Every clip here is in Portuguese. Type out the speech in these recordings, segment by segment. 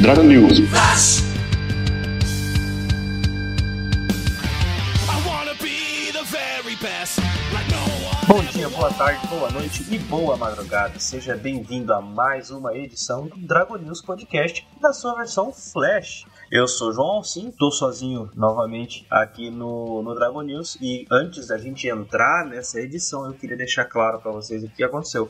Dragon News. Bom dia, boa tarde, boa noite e boa madrugada. Seja bem-vindo a mais uma edição do Dragon News Podcast na sua versão Flash. Eu sou João Alcim, estou sozinho novamente aqui no, no Dragon News e antes da gente entrar nessa edição eu queria deixar claro para vocês o que aconteceu.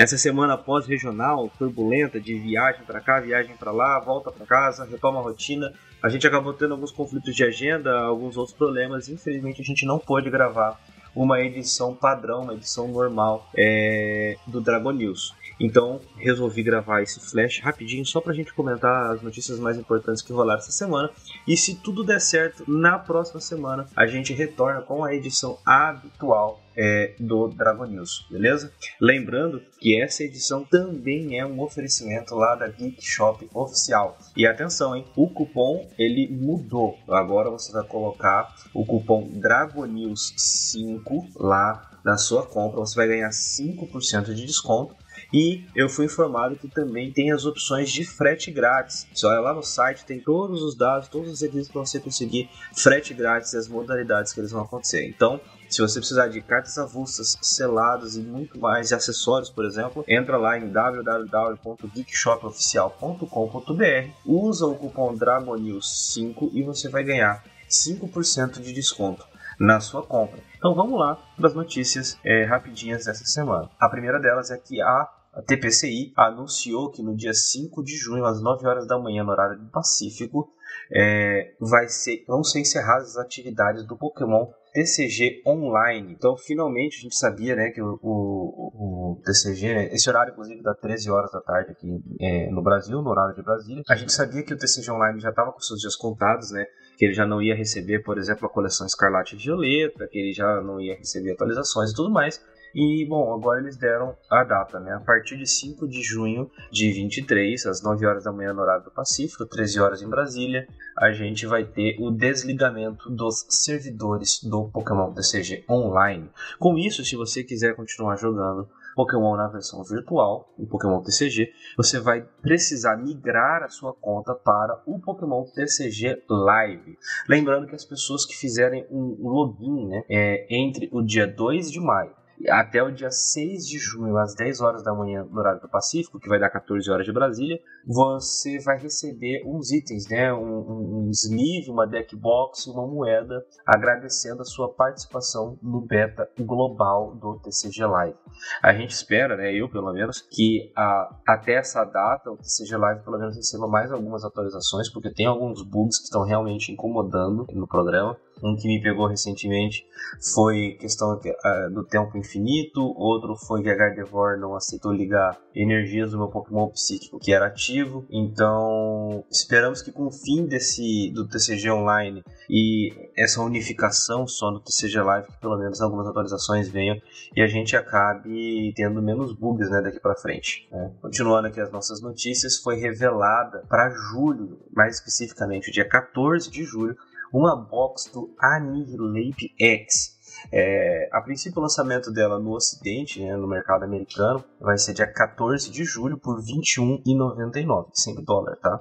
Nessa semana pós-regional, turbulenta, de viagem para cá, viagem para lá, volta para casa, retoma a rotina, a gente acabou tendo alguns conflitos de agenda, alguns outros problemas, infelizmente a gente não pôde gravar uma edição padrão, uma edição normal é, do Dragon News. Então resolvi gravar esse flash rapidinho só pra gente comentar as notícias mais importantes que rolaram essa semana. E se tudo der certo, na próxima semana a gente retorna com a edição habitual é, do Dragon News, beleza? Lembrando que essa edição também é um oferecimento lá da Geek Shop oficial. E atenção, hein? O cupom ele mudou. Agora você vai colocar o cupom Dragonews 5 lá na sua compra. Você vai ganhar 5% de desconto e eu fui informado que também tem as opções de frete grátis. Você olha lá no site, tem todos os dados, todos os requisitos para você conseguir frete grátis e as modalidades que eles vão acontecer. Então, se você precisar de cartas avulsas, seladas e muito mais, e acessórios, por exemplo, entra lá em www.geekshopoficial.com.br, usa o cupom DRAGONEWS5 e você vai ganhar 5% de desconto na sua compra. Então vamos lá para as notícias é, rapidinhas dessa semana. A primeira delas é que a a TPCI anunciou que no dia 5 de junho, às 9 horas da manhã, no horário do Pacífico, é, vai ser, vão ser encerradas as atividades do Pokémon TCG Online. Então, finalmente, a gente sabia né, que o, o, o TCG, né, esse horário, inclusive, da 13 horas da tarde aqui é, no Brasil, no horário de Brasília, a gente sabia que o TCG Online já estava com seus dias contados, né? Que ele já não ia receber, por exemplo, a coleção Escarlate e Violeta, que ele já não ia receber atualizações e tudo mais. E, bom, agora eles deram a data, né? A partir de 5 de junho de 23, às 9 horas da manhã no horário do Pacífico, 13 horas em Brasília, a gente vai ter o desligamento dos servidores do Pokémon TCG Online. Com isso, se você quiser continuar jogando Pokémon na versão virtual, o Pokémon TCG, você vai precisar migrar a sua conta para o Pokémon TCG Live. Lembrando que as pessoas que fizerem um login né, é, entre o dia 2 de maio até o dia 6 de junho, às 10 horas da manhã, no horário do Pacífico, que vai dar 14 horas de Brasília, você vai receber uns itens, né? Um, um, sleeve, uma deck box e uma moeda, agradecendo a sua participação no beta global do TCG Live. A gente espera, né? Eu pelo menos, que a, até essa data o TCG Live pelo menos receba mais algumas atualizações, porque tem alguns bugs que estão realmente incomodando no programa. Um que me pegou recentemente foi questão uh, do tempo infinito, outro foi que a Gardevoir não aceitou ligar energias do meu Pokémon psíquico que era ativo. Então, esperamos que com o fim desse do TCG Online e essa unificação só no TCG Live, que pelo menos algumas atualizações venham e a gente acabe tendo menos bugs né, daqui para frente. Né? Continuando aqui as nossas notícias, foi revelada para julho, mais especificamente o dia 14 de julho, uma box do Annihilate X. É, a princípio, o lançamento dela no Ocidente, né, no mercado americano, vai ser dia 14 de julho por R$ 21,99, 5 dólares, tá?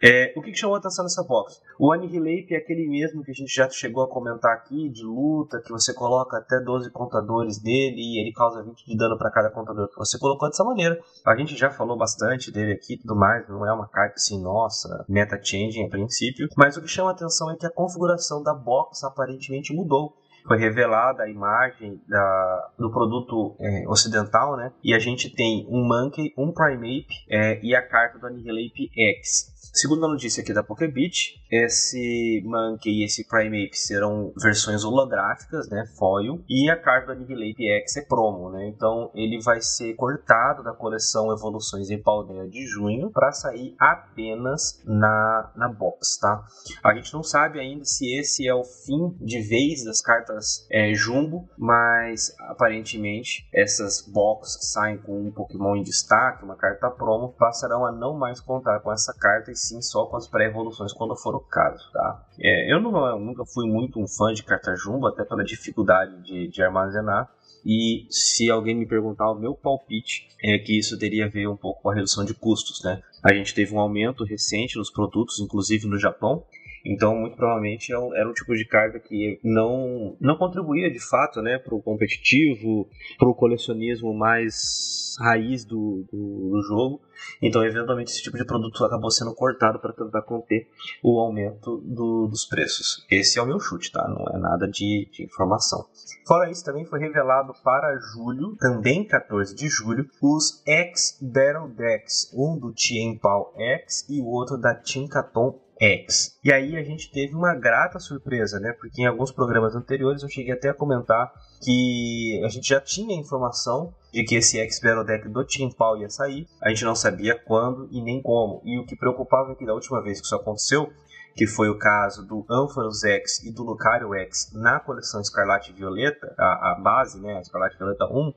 É, o que, que chamou a atenção nessa box? O Annihilate é aquele mesmo que a gente já chegou a comentar aqui, de luta, que você coloca até 12 contadores dele e ele causa 20 de dano para cada contador que você colocou dessa maneira. A gente já falou bastante dele aqui e tudo mais, não é uma carta assim, nossa, meta changing a princípio, mas o que chama a atenção é que a configuração da box aparentemente mudou foi revelada a imagem da, do produto é, ocidental, né? E a gente tem um Monkey, um Primeape é, e a carta do Annihilate X. Segundo a notícia aqui da Pokébit, esse Monkey e esse Primeape serão versões holográficas, né, foil, e a carta do Annihilate X é promo, né? Então ele vai ser cortado da coleção Evoluções em Paldea de junho para sair apenas na, na box, tá? A gente não sabe ainda se esse é o fim de vez das cartas é, Jumbo, mas aparentemente essas box que saem com um Pokémon em destaque, uma carta promo, passarão a não mais contar com essa carta e sim só com as pré-evoluções quando for o caso, tá? É, eu, não, eu, nunca fui muito um fã de carta jumbo, até pela dificuldade de, de armazenar. e se alguém me perguntar o meu palpite, é que isso teria a ver um pouco com a redução de custos, né? A gente teve um aumento recente nos produtos, inclusive no Japão, então, muito provavelmente, é era um tipo de carta que não, não contribuía de fato né, para o competitivo, para o colecionismo mais raiz do, do, do, jogo. Então, eventualmente, esse tipo de produto acabou sendo cortado para tentar conter o aumento do, dos preços. Esse é o meu chute, tá? Não é nada de, de informação. Fora isso, também foi revelado para julho, também 14 de julho, os X Battle Decks, um do Tien Pao X e o outro da Tinkaton X. E aí a gente teve uma grata surpresa, né? Porque em alguns programas anteriores eu cheguei até a comentar que a gente já tinha informação de que esse X Battle Deck do Team Pau ia sair. A gente não sabia quando e nem como. E o que preocupava é que da última vez que isso aconteceu, que foi o caso do Ampharos X e do Lucario X na coleção Escarlate Violeta, a, a base, né, Escarlate Violeta 1,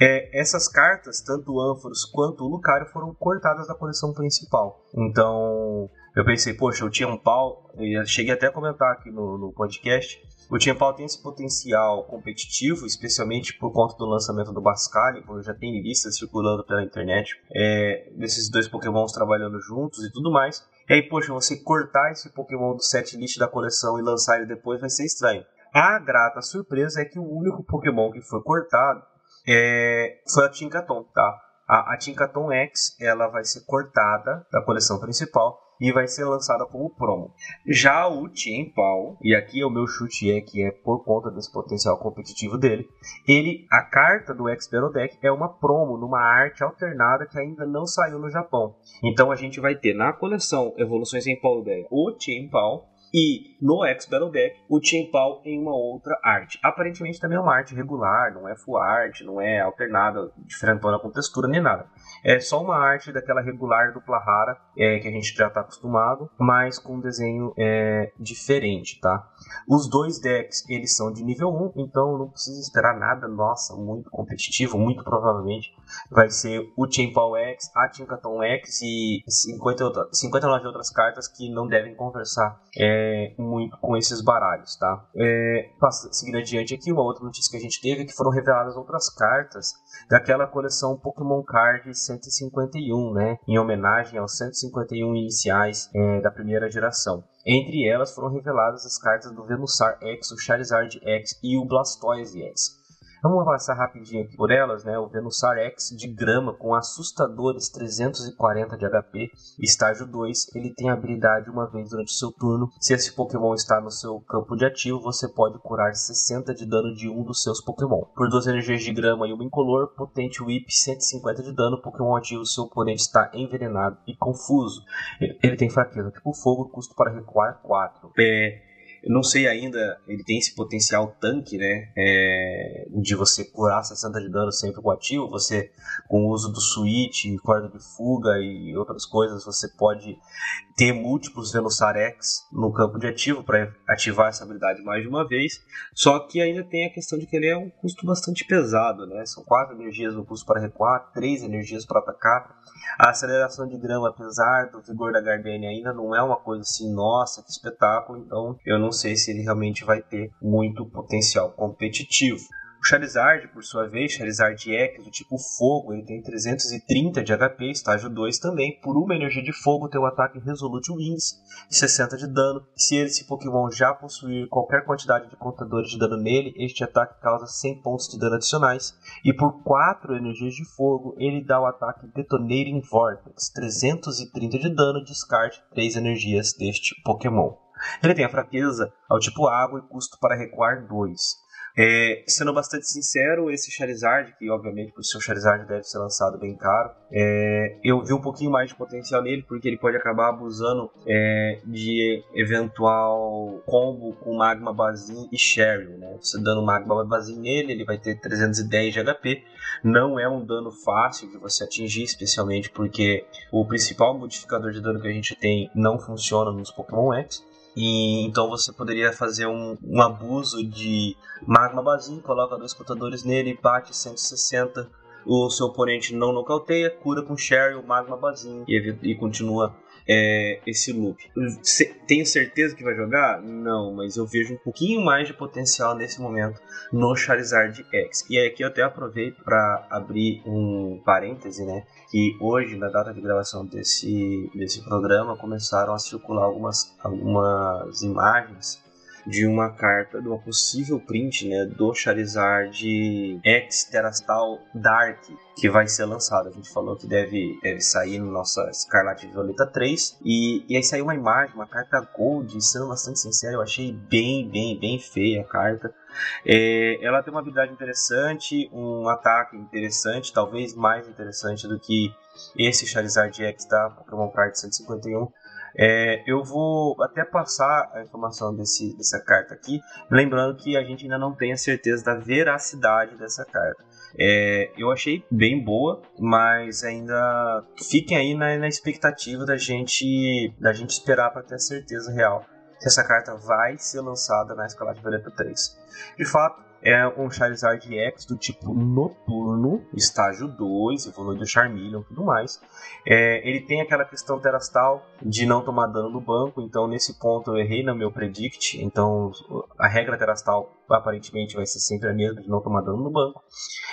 é, essas cartas, tanto o Ampharos quanto o Lucario, foram cortadas da coleção principal. Então, eu pensei, poxa, o Tian Pau, cheguei até a comentar aqui no, no podcast, o Tian Pau tem esse potencial competitivo, especialmente por conta do lançamento do Bascali, como já tem listas circulando pela internet, é, desses dois pokémons trabalhando juntos e tudo mais. E aí, poxa, você cortar esse pokémon do set list da coleção e lançar ele depois vai ser estranho. A grata surpresa é que o único pokémon que foi cortado é, foi a Tinkaton, tá? A, a Tinkaton X ela vai ser cortada da coleção principal e vai ser lançada como promo. Já o Tien Pao, e aqui é o meu chute é que é por conta desse potencial competitivo dele, ele a carta do Expero Deck é uma promo numa arte alternada que ainda não saiu no Japão. Então a gente vai ter na coleção Evoluções em Paldea o Tien Pao e no X Battle Deck, o Pau em uma outra arte. Aparentemente também é uma arte regular, não é full art, não é alternada, diferentona com textura nem nada. É só uma arte daquela regular dupla rara é, que a gente já está acostumado, mas com um desenho é, diferente, tá? Os dois decks, eles são de nível 1, então não precisa esperar nada, nossa, muito competitivo, muito provavelmente vai ser o Paul X, a Tinkaton X e 50 59 outras cartas que não devem conversar é, muito com esses baralhos, tá? É, seguindo adiante aqui, uma outra notícia que a gente teve é que foram reveladas outras cartas daquela coleção Pokémon Card 151, né? Em homenagem aos 151 iniciais é, da primeira geração. Entre elas foram reveladas as cartas do Venusaur X, o Charizard X e o Blastoise X. Vamos passar rapidinho aqui por elas, né? O Venusaur X de grama com assustadores 340 de HP, estágio 2, ele tem habilidade uma vez durante seu turno. Se esse Pokémon está no seu campo de ativo, você pode curar 60 de dano de um dos seus Pokémon. Por duas energias de grama e uma incolor, potente Whip 150 de dano, Pokémon ativo, seu oponente está envenenado e confuso. Ele tem fraqueza tipo fogo, custo para recuar 4. É, eu não sei ainda, ele tem esse potencial tanque, né? É, de você curar 60 de dano sempre com ativo. Você, com o uso do switch, corda de fuga e outras coisas, você pode ter múltiplos Venusarex no campo de ativo para ativar essa habilidade mais de uma vez. Só que ainda tem a questão de que ele é um custo bastante pesado, né? São 4 energias no custo para recuar, 3 energias para atacar. A aceleração de grama, apesar do vigor da Gardenia, ainda não é uma coisa assim, nossa, que espetáculo. Então eu não sei se ele realmente vai ter muito potencial competitivo. O Charizard, por sua vez, Charizard X do tipo fogo, ele tem 330 de HP, estágio 2 também. Por uma energia de fogo, tem o ataque Resolute Wings, 60 de dano. Se esse Pokémon já possuir qualquer quantidade de contadores de dano nele, este ataque causa 100 pontos de dano adicionais. E por 4 energias de fogo, ele dá o ataque Detonating Vortex, 330 de dano, descarte 3 energias deste Pokémon. Ele tem a fraqueza ao tipo água e custo para recuar 2. É, sendo bastante sincero, esse Charizard, que obviamente por ser um Charizard deve ser lançado bem caro, é, eu vi um pouquinho mais de potencial nele, porque ele pode acabar abusando é, de eventual combo com Magma Bazin e Cheryl. Né? Você dando Magma Bazin nele, ele vai ter 310 de HP. Não é um dano fácil de você atingir, especialmente porque o principal modificador de dano que a gente tem não funciona nos Pokémon X. E então você poderia fazer um, um abuso de magma basinho, coloca dois contadores nele, bate 160, o seu oponente não nocauteia, cura com Sherry, o magma basinho e, e continua é, esse loop. Tenho certeza que vai jogar? Não, mas eu vejo um pouquinho mais de potencial nesse momento no Charizard X. E aqui eu até aproveito para abrir um parêntese, né? Que hoje, na data de gravação desse, desse programa, começaram a circular algumas, algumas imagens de uma carta, de uma possível print, né, do Charizard X Terastal Dark, que vai ser lançado. A gente falou que deve, deve sair no nossa Escarlate Violeta 3. E, e aí saiu uma imagem, uma carta Gold, sendo bastante sincero, eu achei bem, bem, bem feia a carta. É, ela tem uma habilidade interessante, um ataque interessante, talvez mais interessante do que esse Charizard X da Pokémon Card 151. É, eu vou até passar a informação desse, dessa carta aqui, lembrando que a gente ainda não tem a certeza da veracidade dessa carta. É, eu achei bem boa, mas ainda fiquem aí na, na expectativa da gente, da gente esperar para ter a certeza real se essa carta vai ser lançada na Escalade Violeta 3. De fato, é um Charizard X do tipo noturno, estágio 2, evolui do Charmeleon e tudo mais. É, ele tem aquela questão terastal de não tomar dano no banco, então nesse ponto eu errei no meu predict, então a regra terastal aparentemente vai ser sempre a mesma de não tomar dano no banco.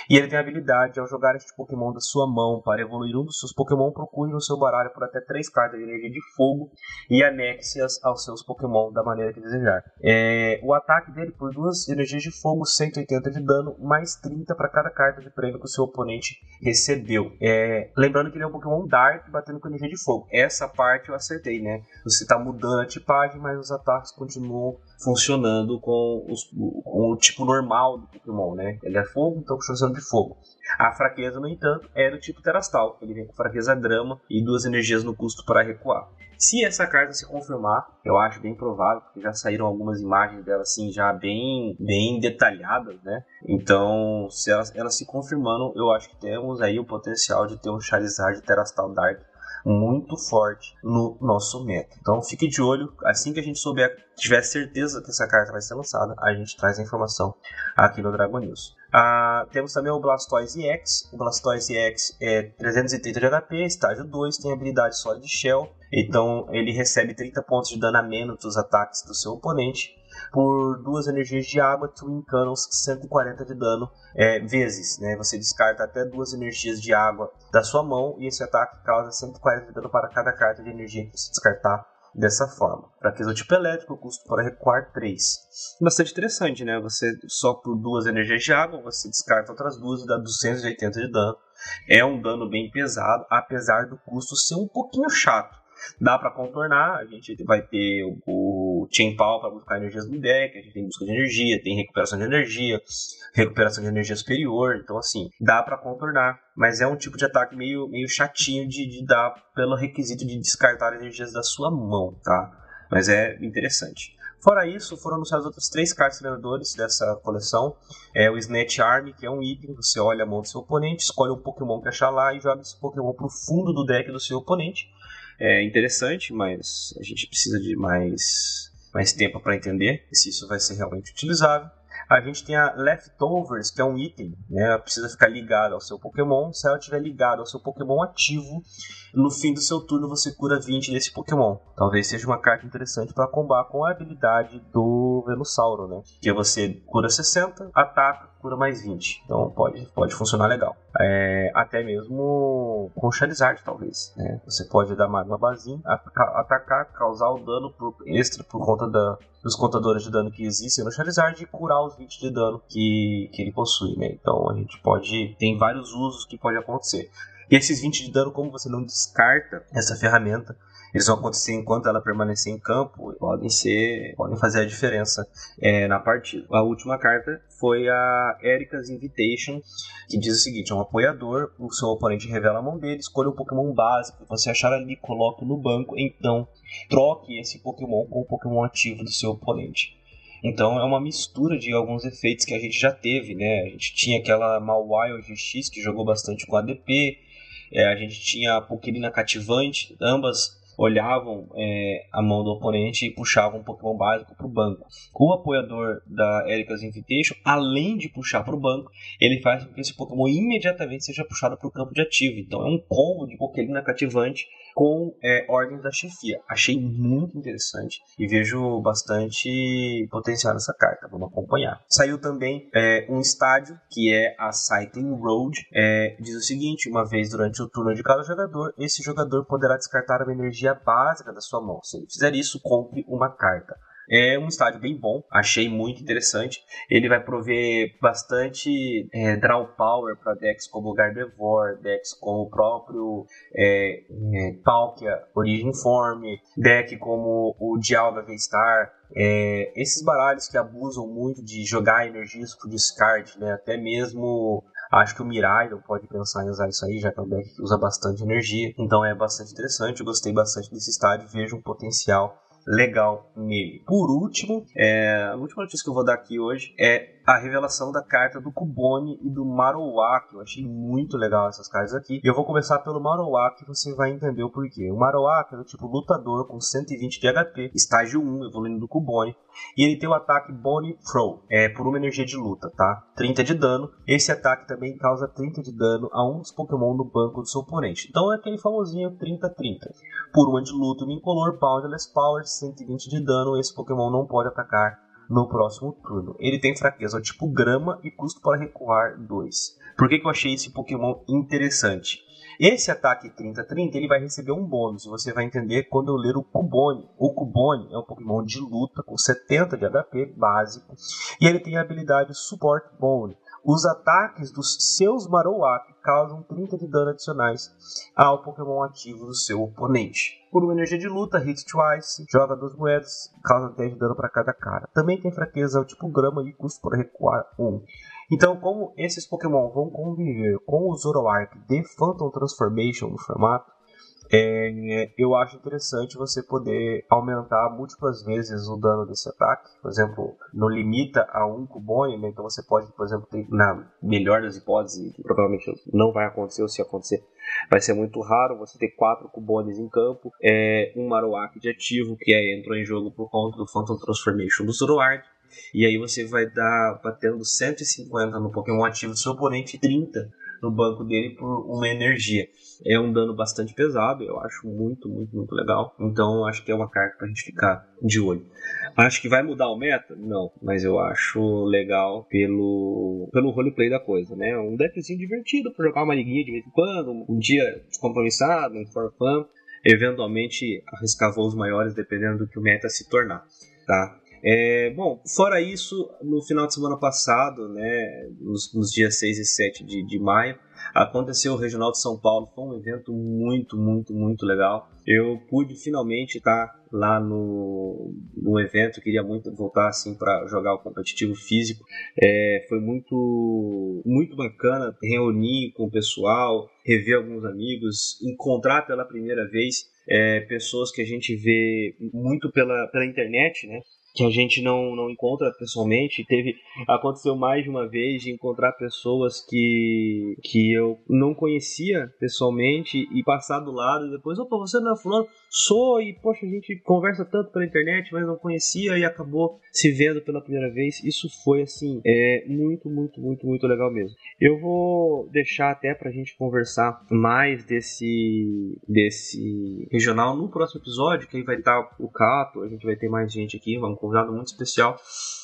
E ele tem a habilidade, ao jogar este Pokémon da sua mão para evoluir um dos seus Pokémon, procure no seu baralho por até 3 cartas de energia de fogo e anexe-as aos seus Pokémon da maneira que desejar. É, o ataque dele por duas energias de fogo, 180 de dano, mais 30 para cada carta de prêmio que o seu oponente recebeu. É, lembrando que ele é um Pokémon Dark batendo com energia de fogo. Essa parte eu acertei, né? Você está mudando a tipagem, mas os ataques continuam funcionando com, os, com, o tipo normal do Pokémon, né? Ele é fogo, então funcionando de fogo. A fraqueza, no entanto, é do tipo Terastal. Ele vem com fraqueza grama e duas energias no custo para recuar. Se essa carta se confirmar, eu acho bem provável, porque já saíram algumas imagens dela assim, já bem, bem detalhadas, né? Então, se ela, ela se confirmando, eu acho que temos aí o potencial de ter um Charizard Terastal Dark muito forte no nosso meta. Então fique de olho, assim que a gente souber, tiver certeza que essa carta vai ser lançada, a gente traz a informação aqui no Dragon News. Ah, temos também o Blastoise EX. O Blastoise EX é 330 de HP, estágio 2, tem habilidade Solid Shell. Então ele recebe 30 pontos de dano a menos dos ataques do seu oponente por duas energias de água, Twin Cannons 140 de dano é, vezes. Né? Você descarta até duas energias de água da sua mão e esse ataque causa 140 de dano para cada carta de energia que você descartar dessa forma. Fraqueza do tipo elétrico, custo para recuar 3. Bastante interessante, né? Você só por duas energias de água, você descarta outras duas e dá 280 de dano. É um dano bem pesado, apesar do custo ser um pouquinho chato. Dá para contornar, a gente vai ter o, o Chain Power para buscar energias no deck, a gente tem busca de energia, tem recuperação de energia, recuperação de energia superior, então assim, dá para contornar, mas é um tipo de ataque meio, meio chatinho de, de dar pelo requisito de descartar energias da sua mão, tá? Mas é interessante. Fora isso, foram anunciados outros três cartas treinadores dessa coleção. É o Snatch Arm, que é um item, você olha a mão do seu oponente, escolhe um Pokémon que achar lá e joga esse Pokémon pro fundo do deck do seu oponente é interessante, mas a gente precisa de mais, mais tempo para entender se isso vai ser realmente utilizável. A gente tem a Leftovers, que é um item, né? Precisa ficar ligado ao seu Pokémon. Se ela estiver ligada ao seu Pokémon ativo, no fim do seu turno você cura 20 desse Pokémon. Talvez seja uma carta interessante para combar com a habilidade do Venusauro, né? Que você cura 60, ataca, cura mais 20. Então pode, pode funcionar legal. É, até mesmo com Charizard, talvez. Né? Você pode dar uma basinha, atacar, causar o dano por, extra por conta da, dos contadores de dano que existem no Charizard e curar os 20 de dano que, que ele possui. Né? Então a gente pode. Tem vários usos que pode acontecer. E esses 20 de dano, como você não descarta essa ferramenta, eles vão acontecer enquanto ela permanecer em campo e podem ser podem fazer a diferença é, na partida. A última carta foi a Erika's Invitation, que diz o seguinte: é um apoiador, o seu oponente revela a mão dele, escolha um Pokémon básico, você achar ali, coloque no banco, então troque esse Pokémon com o Pokémon ativo do seu oponente. Então é uma mistura de alguns efeitos que a gente já teve, né? A gente tinha aquela Mawile GX que jogou bastante com ADP, é, a gente tinha a Pokémon cativante, ambas olhavam é, a mão do oponente e puxavam um Pokémon básico para o banco. O apoiador da Erika's Invitation, além de puxar para o banco, ele faz com que esse Pokémon imediatamente seja puxado para o campo de ativo. Então é um combo de Pokémon cativante com é, ordens da chefia. Achei muito interessante e vejo bastante potencial nessa carta. Vamos acompanhar. Saiu também é, um estádio que é a Cycling Road. É, diz o seguinte: uma vez durante o turno de cada jogador, esse jogador poderá descartar uma energia básica da sua mão. Se ele fizer isso, compre uma carta. É um estádio bem bom, achei muito interessante. Ele vai prover bastante é, draw power para decks como Gardevoir, decks como o próprio é, é, Palkia Origin Form, deck como o Dialga V-Star. É, esses baralhos que abusam muito de jogar energias pro discard, né? até mesmo Acho que o Mirai pode pensar em usar isso aí, já que é um deck que usa bastante energia. Então é bastante interessante, eu gostei bastante desse estádio, vejo um potencial legal nele. Por último, é, a última notícia que eu vou dar aqui hoje é a revelação da carta do Cubone e do Marowak. Eu achei muito legal essas cartas aqui. E eu vou começar pelo Marowak e você vai entender o porquê. O Marowak é do tipo lutador com 120 de HP, estágio 1, evoluindo do Cubone. E ele tem o ataque Bone Throw, é por uma energia de luta, tá? 30 de dano. Esse ataque também causa 30 de dano a um dos Pokémon no banco do seu oponente. Então é aquele famosinho 30-30. Por uma de luta, uma incolor, Boundless Power, 120 de dano. Esse Pokémon não pode atacar no próximo turno. Ele tem fraqueza tipo grama e custo para recuar 2. Por que, que eu achei esse Pokémon interessante? Esse ataque 30-30 ele vai receber um bônus, você vai entender quando eu ler o Cubone. O Cubone é um Pokémon de luta com 70 de HP básico, e ele tem a habilidade Support Bone. Os ataques dos seus Marowak causam 30 de dano adicionais ao Pokémon ativo do seu oponente. Por uma energia de luta, hit twice, joga duas moedas, causa 10 de dano para cada cara. Também tem fraqueza ao tipo grama e custo para recuar 1. Então, como esses Pokémon vão conviver com o Zoroark de Phantom Transformation no formato, é, eu acho interessante você poder aumentar múltiplas vezes o dano desse ataque. Por exemplo, não limita a um cubone, né? então você pode, por exemplo, ter, na melhor das hipóteses, que provavelmente não vai acontecer, ou se acontecer, vai ser muito raro, você ter quatro cubones em campo, é, um Marowak de ativo, que é, entrou em jogo por conta do Phantom Transformation do Zoroark, e aí você vai dar batendo 150 no Pokémon ativo do seu oponente e 30 no banco dele por uma energia. É um dano bastante pesado, eu acho muito, muito, muito legal. Então acho que é uma carta pra gente ficar de olho. Acho que vai mudar o meta? Não, mas eu acho legal pelo, pelo roleplay da coisa, né? Um deckzinho divertido pra jogar uma liguinha de vez em quando, um dia descompromissado, um for fun. Eventualmente arriscar voos maiores dependendo do que o meta se tornar, tá? É, bom, fora isso, no final de semana passado, né, nos, nos dias 6 e 7 de, de maio, aconteceu o Regional de São Paulo. Foi um evento muito, muito, muito legal. Eu pude finalmente estar lá no, no evento, queria muito voltar assim para jogar o competitivo físico. É, foi muito, muito bacana reunir com o pessoal, rever alguns amigos, encontrar pela primeira vez é, pessoas que a gente vê muito pela, pela internet, né? Que a gente não, não encontra pessoalmente. Teve aconteceu mais de uma vez de encontrar pessoas que, que eu não conhecia pessoalmente e passar do lado e depois, opa, você não é fulano? Sou e, poxa, a gente conversa tanto pela internet, mas não conhecia e acabou se vendo pela primeira vez. Isso foi, assim, é muito, muito, muito, muito legal mesmo. Eu vou deixar até pra gente conversar mais desse, desse regional no próximo episódio, que aí vai estar o Cato, a gente vai ter mais gente aqui, vamos convidado muito especial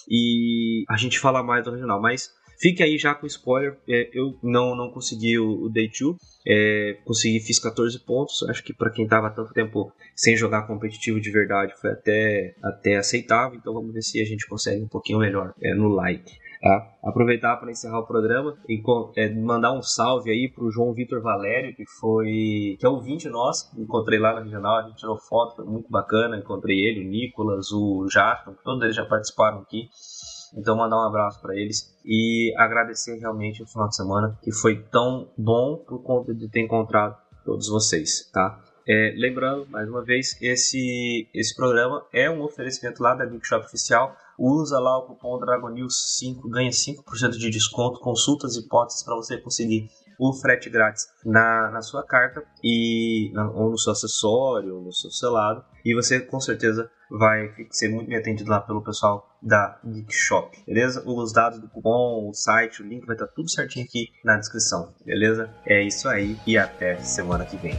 e a gente fala mais do regional. Mas fique aí já com spoiler. É, eu não, não consegui o, o Day 2. É, consegui, fiz 14 pontos. Acho que para quem estava tanto tempo sem jogar competitivo de verdade foi até, até aceitável. Então vamos ver se a gente consegue um pouquinho melhor é, no like. Tá? Aproveitar para encerrar o programa e é, mandar um salve aí pro João Vitor Valério, que foi que é ouvinte nosso, encontrei lá na regional, a gente tirou foto, foi muito bacana, encontrei ele, o Nicolas, o Jasper, todos eles já participaram aqui. Então mandar um abraço para eles e agradecer realmente o final de semana que foi tão bom por conta de ter encontrado todos vocês, tá? É, lembrando, mais uma vez, esse, esse programa é um oferecimento lá da Geek Shop Oficial usa lá o cupom DRAGONEWS5, ganha 5% de desconto, consultas e hipóteses para você conseguir o frete grátis na, na sua carta e ou no seu acessório, ou no seu selado. E você com certeza vai ser muito bem atendido lá pelo pessoal da Geek Shop, beleza? Os dados do cupom, o site, o link vai estar tudo certinho aqui na descrição, beleza? É isso aí e até semana que vem.